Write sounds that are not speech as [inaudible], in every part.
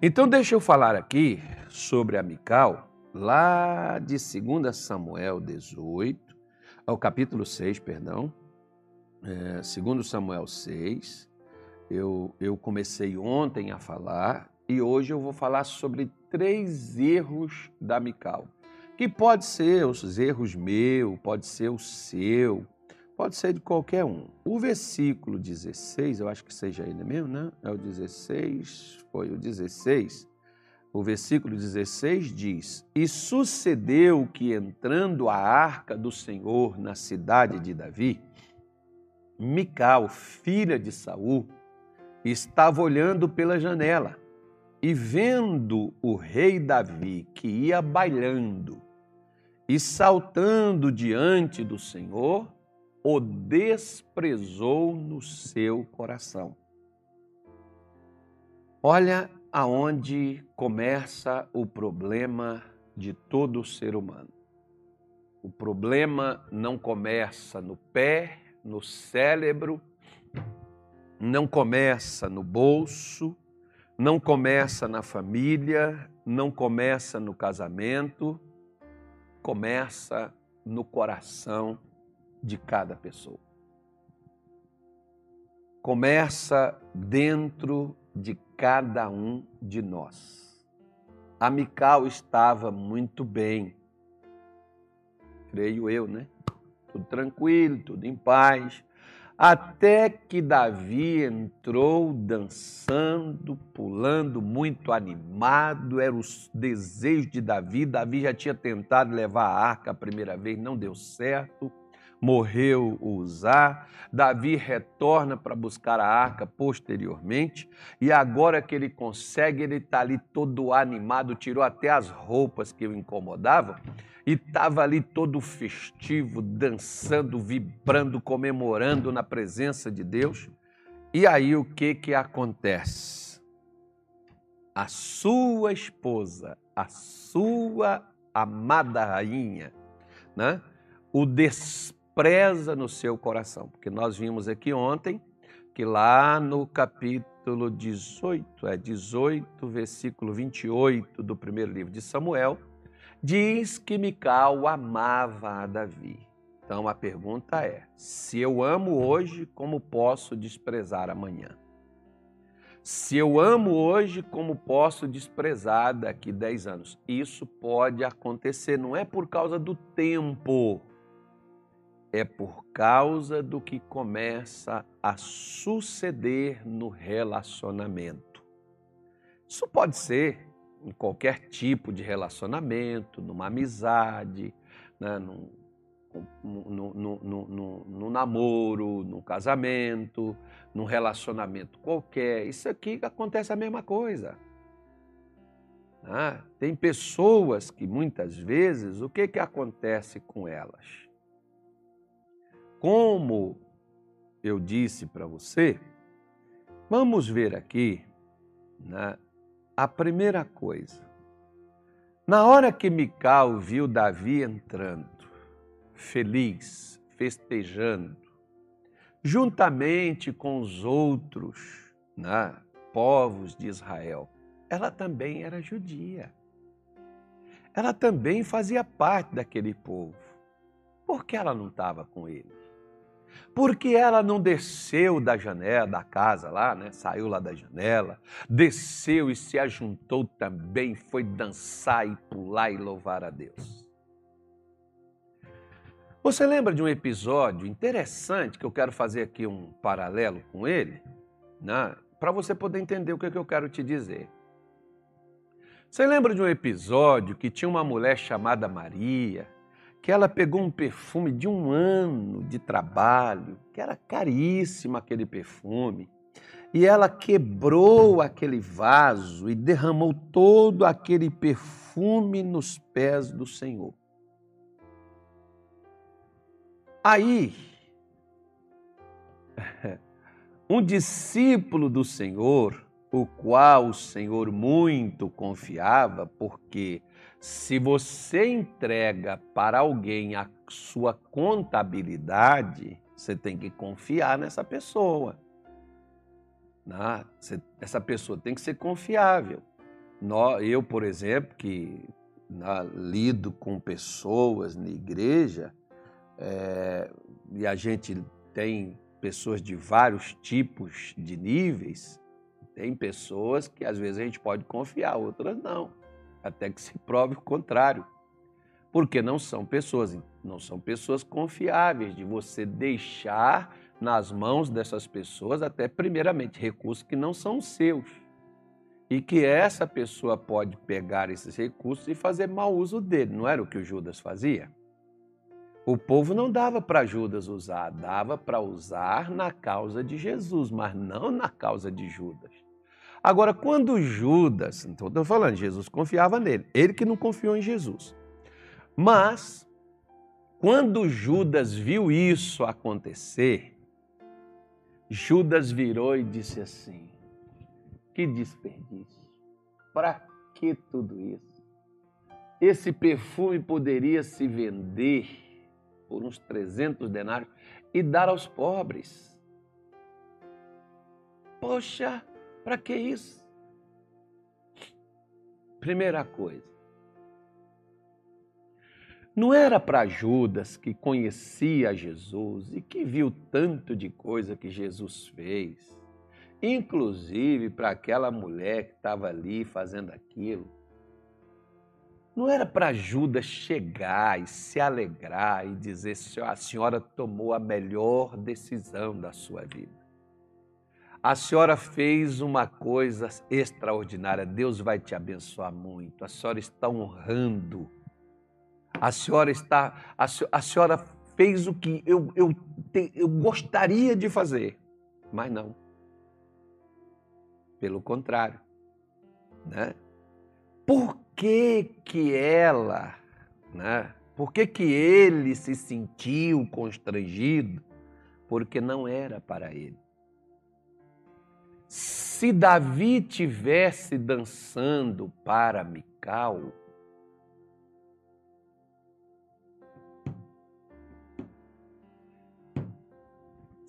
Então, deixa eu falar aqui sobre a Mical, lá de 2 Samuel 18, ao capítulo 6, perdão, é, 2 Samuel 6. Eu, eu comecei ontem a falar e hoje eu vou falar sobre três erros da Mical, que pode ser os erros meu, pode ser o seu, Pode ser de qualquer um. O versículo 16, eu acho que seja ele mesmo, né? É o 16, foi o 16. O versículo 16 diz: E sucedeu que, entrando a arca do Senhor na cidade de Davi, Mical, filha de Saul, estava olhando pela janela e vendo o rei Davi que ia bailando e saltando diante do Senhor, o desprezou no seu coração. Olha aonde começa o problema de todo ser humano. O problema não começa no pé, no cérebro, não começa no bolso, não começa na família, não começa no casamento, começa no coração de cada pessoa. Começa dentro de cada um de nós. A Mical estava muito bem, creio eu, né? Tudo tranquilo, tudo em paz, até que Davi entrou dançando, pulando, muito animado, era o desejo de Davi. Davi já tinha tentado levar a arca a primeira vez, não deu certo morreu Uzá, Davi retorna para buscar a arca posteriormente, e agora que ele consegue, ele está ali todo animado, tirou até as roupas que o incomodavam, e estava ali todo festivo, dançando, vibrando, comemorando na presença de Deus. E aí o que, que acontece? A sua esposa, a sua amada rainha, né? o desprezo preza no seu coração. Porque nós vimos aqui ontem que lá no capítulo 18, é 18, versículo 28 do primeiro livro de Samuel, diz que Mical amava a Davi. Então a pergunta é: se eu amo hoje, como posso desprezar amanhã? Se eu amo hoje, como posso desprezar daqui 10 anos? Isso pode acontecer, não é por causa do tempo, é por causa do que começa a suceder no relacionamento. Isso pode ser em qualquer tipo de relacionamento, numa amizade, né, num, no, namoro, no casamento, num relacionamento qualquer. Isso aqui acontece a mesma coisa. Ah, tem pessoas que muitas vezes, o que, que acontece com elas? Como eu disse para você, vamos ver aqui né, a primeira coisa. Na hora que Mical viu Davi entrando, feliz, festejando, juntamente com os outros né, povos de Israel, ela também era judia. Ela também fazia parte daquele povo. Por que ela não estava com ele? Porque ela não desceu da janela da casa lá, né? Saiu lá da janela, desceu e se ajuntou também, foi dançar e pular e louvar a Deus. Você lembra de um episódio interessante que eu quero fazer aqui um paralelo com ele, né? Para você poder entender o que, é que eu quero te dizer. Você lembra de um episódio que tinha uma mulher chamada Maria, que ela pegou um perfume de um ano de trabalho, que era caríssimo aquele perfume, e ela quebrou aquele vaso e derramou todo aquele perfume nos pés do Senhor. Aí, [laughs] um discípulo do Senhor, o qual o Senhor muito confiava, porque se você entrega para alguém a sua contabilidade, você tem que confiar nessa pessoa. Né? Essa pessoa tem que ser confiável. eu, por exemplo, que na, lido com pessoas na igreja, é, e a gente tem pessoas de vários tipos de níveis, tem pessoas que às vezes a gente pode confiar, outras não, até que se [laughs] prove o contrário. Porque não são pessoas, não são pessoas confiáveis de você deixar nas mãos dessas pessoas até primeiramente recursos que não são seus. E que essa pessoa pode pegar esses recursos e fazer mau uso dele. Não era o que o Judas fazia? O povo não dava para Judas usar, dava para usar na causa de Jesus, mas não na causa de Judas. Agora, quando Judas, então estou falando, Jesus confiava nele, ele que não confiou em Jesus. Mas, quando Judas viu isso acontecer, Judas virou e disse assim: Que desperdício, para que tudo isso? Esse perfume poderia se vender por uns 300 denários e dar aos pobres. Poxa, para que isso? Primeira coisa, não era para Judas que conhecia Jesus e que viu tanto de coisa que Jesus fez, inclusive para aquela mulher que estava ali fazendo aquilo, não era para Judas chegar e se alegrar e dizer: a senhora tomou a melhor decisão da sua vida. A senhora fez uma coisa extraordinária. Deus vai te abençoar muito. A senhora está honrando. A senhora está. A, a senhora fez o que eu, eu, te, eu gostaria de fazer. Mas não. Pelo contrário. Né? Por que que ela, né? Por que que ele se sentiu constrangido? Porque não era para ele. Se Davi tivesse dançando para Mical,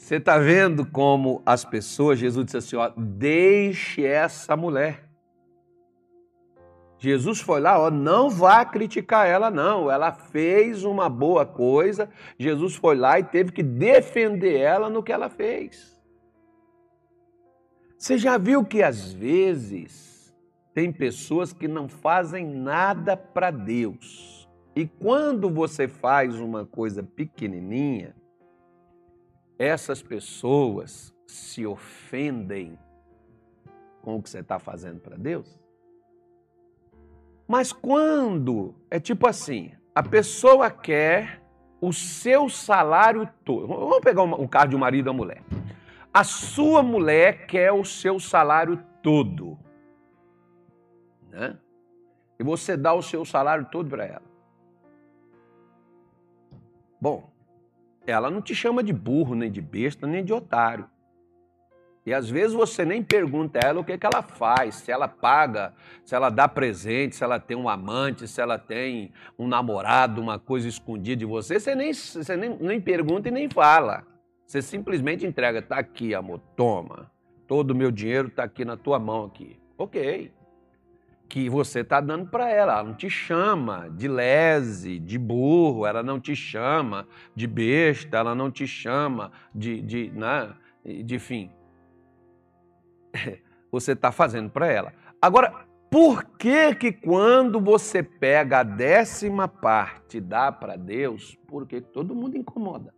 Você está vendo como as pessoas, Jesus disse assim: ó, deixe essa mulher. Jesus foi lá, ó, não vá criticar ela, não. Ela fez uma boa coisa. Jesus foi lá e teve que defender ela no que ela fez. Você já viu que às vezes tem pessoas que não fazem nada para Deus. E quando você faz uma coisa pequenininha, essas pessoas se ofendem com o que você está fazendo para Deus? Mas quando é tipo assim, a pessoa quer o seu salário todo. Vamos pegar um caso de um marido e uma mulher. A sua mulher quer o seu salário todo. Né? E você dá o seu salário todo para ela. Bom, ela não te chama de burro, nem de besta, nem de otário. E às vezes você nem pergunta a ela o que, que ela faz, se ela paga, se ela dá presente, se ela tem um amante, se ela tem um namorado, uma coisa escondida de você, você nem, você nem, nem pergunta e nem fala. Você simplesmente entrega, está aqui, amor, toma. Todo o meu dinheiro está aqui na tua mão aqui. Ok. Que você está dando para ela. Ela não te chama de lese, de burro, ela não te chama de besta, ela não te chama de, de, né, de fim [laughs] você está fazendo para ela. Agora, por que que quando você pega a décima parte e dá para Deus, porque todo mundo incomoda?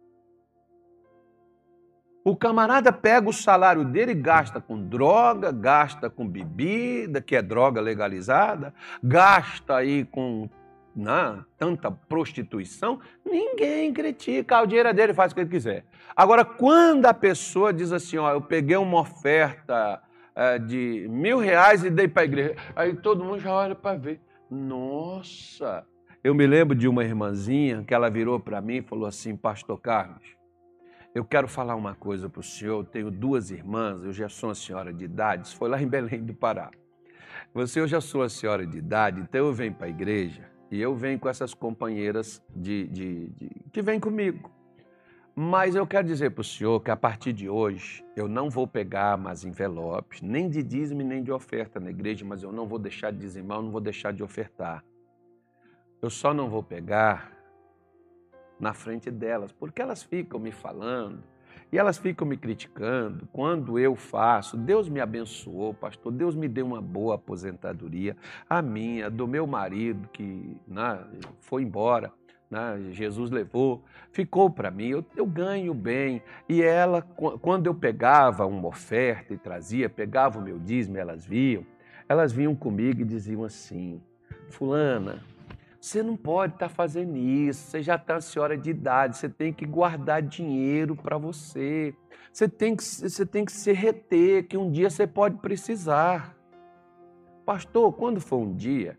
O camarada pega o salário dele e gasta com droga, gasta com bebida, que é droga legalizada, gasta aí com né, tanta prostituição, ninguém critica. O dinheiro é dele, faz o que ele quiser. Agora, quando a pessoa diz assim, ó, eu peguei uma oferta é, de mil reais e dei para a igreja. Aí todo mundo já olha para ver. Nossa! Eu me lembro de uma irmãzinha que ela virou para mim e falou assim: Pastor Carlos, eu quero falar uma coisa para o senhor. Eu tenho duas irmãs, eu já sou uma senhora de idade. Foi lá em Belém do Pará. Você, eu já sou uma senhora de idade, então eu venho para a igreja e eu venho com essas companheiras de, de, de, que vêm comigo. Mas eu quero dizer para o senhor que a partir de hoje eu não vou pegar mais envelopes, nem de dízimo nem de oferta na igreja, mas eu não vou deixar de dizimar, eu não vou deixar de ofertar. Eu só não vou pegar na frente delas, porque elas ficam me falando e elas ficam me criticando quando eu faço. Deus me abençoou, pastor. Deus me deu uma boa aposentadoria, a minha, do meu marido que né, foi embora. Né, Jesus levou, ficou para mim, eu, eu, ganho bem. E ela, quando eu pegava uma oferta e trazia, pegava o meu dízimo, elas viam, elas vinham comigo e diziam assim: Fulana, você não pode estar tá fazendo isso, você já está senhora de idade, você tem que guardar dinheiro para você. Você tem, que, você tem que se reter, que um dia você pode precisar. Pastor, quando foi um dia,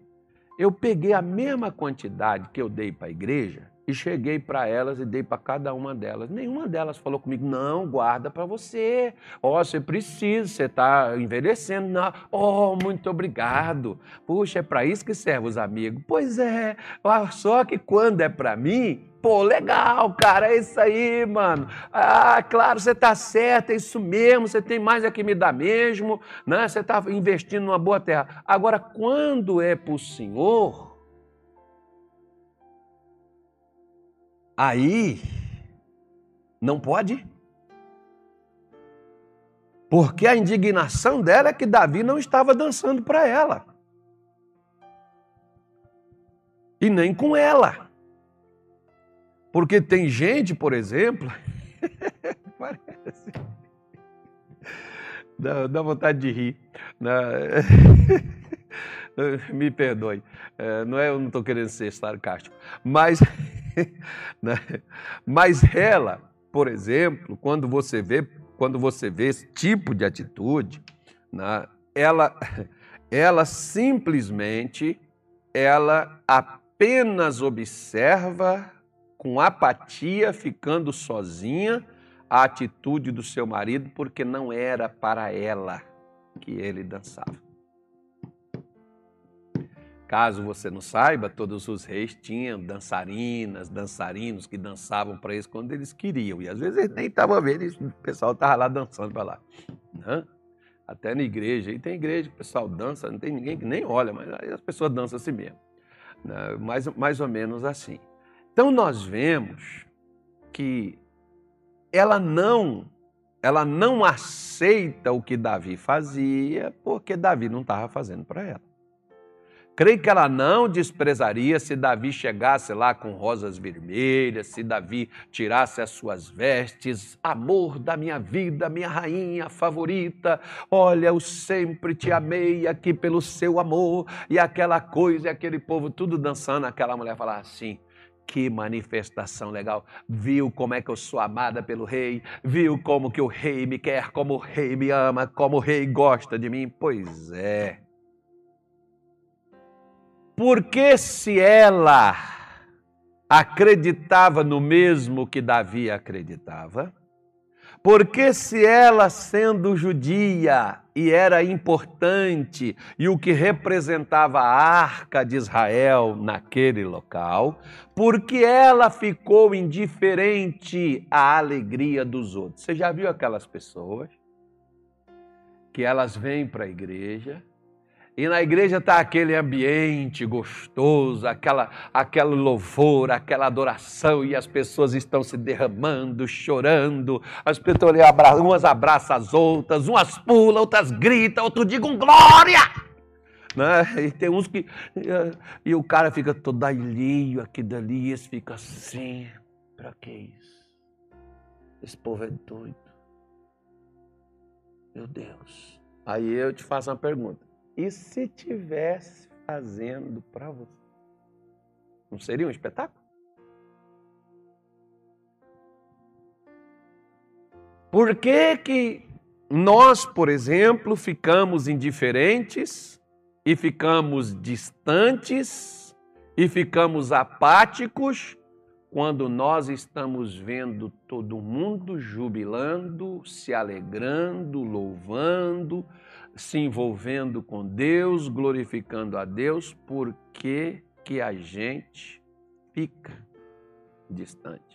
eu peguei a mesma quantidade que eu dei para a igreja e cheguei para elas e dei para cada uma delas. Nenhuma delas falou comigo, não, guarda para você. Ó, oh, você precisa, você está envelhecendo. Não. Oh, muito obrigado. Puxa, é para isso que serve os amigos. Pois é, só que quando é para mim, Pô, legal, cara, é isso aí, mano. Ah, claro, você tá certo, é isso mesmo, você tem mais é que me dar mesmo, né? Você tá investindo numa boa terra. Agora, quando é para o Senhor, Aí, não pode. Porque a indignação dela é que Davi não estava dançando para ela. E nem com ela. Porque tem gente, por exemplo, [laughs] parece. Dá, dá, vontade de rir. [laughs] Me perdoe. É, não é, eu não estou querendo ser sarcástico. Mas? [laughs] [laughs] Mas ela, por exemplo, quando você vê, quando você vê esse tipo de atitude, né, ela, ela simplesmente, ela apenas observa com apatia, ficando sozinha, a atitude do seu marido, porque não era para ela que ele dançava. Caso você não saiba, todos os reis tinham dançarinas, dançarinos que dançavam para eles quando eles queriam. E às vezes eles nem estavam vendo, o pessoal estava lá dançando para lá. Né? Até na igreja, e tem igreja que o pessoal dança, não tem ninguém que nem olha, mas as pessoas dançam assim mesmo. Né? Mais, mais ou menos assim. Então nós vemos que ela não ela não aceita o que Davi fazia, porque Davi não estava fazendo para ela. Creio que ela não desprezaria se Davi chegasse lá com rosas vermelhas, se Davi tirasse as suas vestes, amor da minha vida, minha rainha favorita. Olha, eu sempre te amei aqui pelo seu amor. E aquela coisa, e aquele povo tudo dançando, aquela mulher falar assim: que manifestação legal. Viu como é que eu sou amada pelo rei? Viu como que o rei me quer, como o rei me ama, como o rei gosta de mim? Pois é. Porque se ela acreditava no mesmo que Davi acreditava, porque se ela, sendo judia e era importante e o que representava a arca de Israel naquele local, porque ela ficou indiferente à alegria dos outros. Você já viu aquelas pessoas que elas vêm para a igreja e na igreja está aquele ambiente gostoso, aquela, aquele louvor, aquela adoração, e as pessoas estão se derramando, chorando, as pessoas umas abraçam as outras, umas pulam, outras gritam, outros digam glória! Né? E tem uns que. E o cara fica todo alheio aqui dali, e eles ficam assim. Para que isso? Esse povo é doido. Meu Deus. Aí eu te faço uma pergunta. E se tivesse fazendo para você? Não seria um espetáculo? Por que, que nós, por exemplo, ficamos indiferentes e ficamos distantes e ficamos apáticos quando nós estamos vendo todo mundo jubilando, se alegrando, louvando, se envolvendo com Deus, glorificando a Deus, por que que a gente fica distante?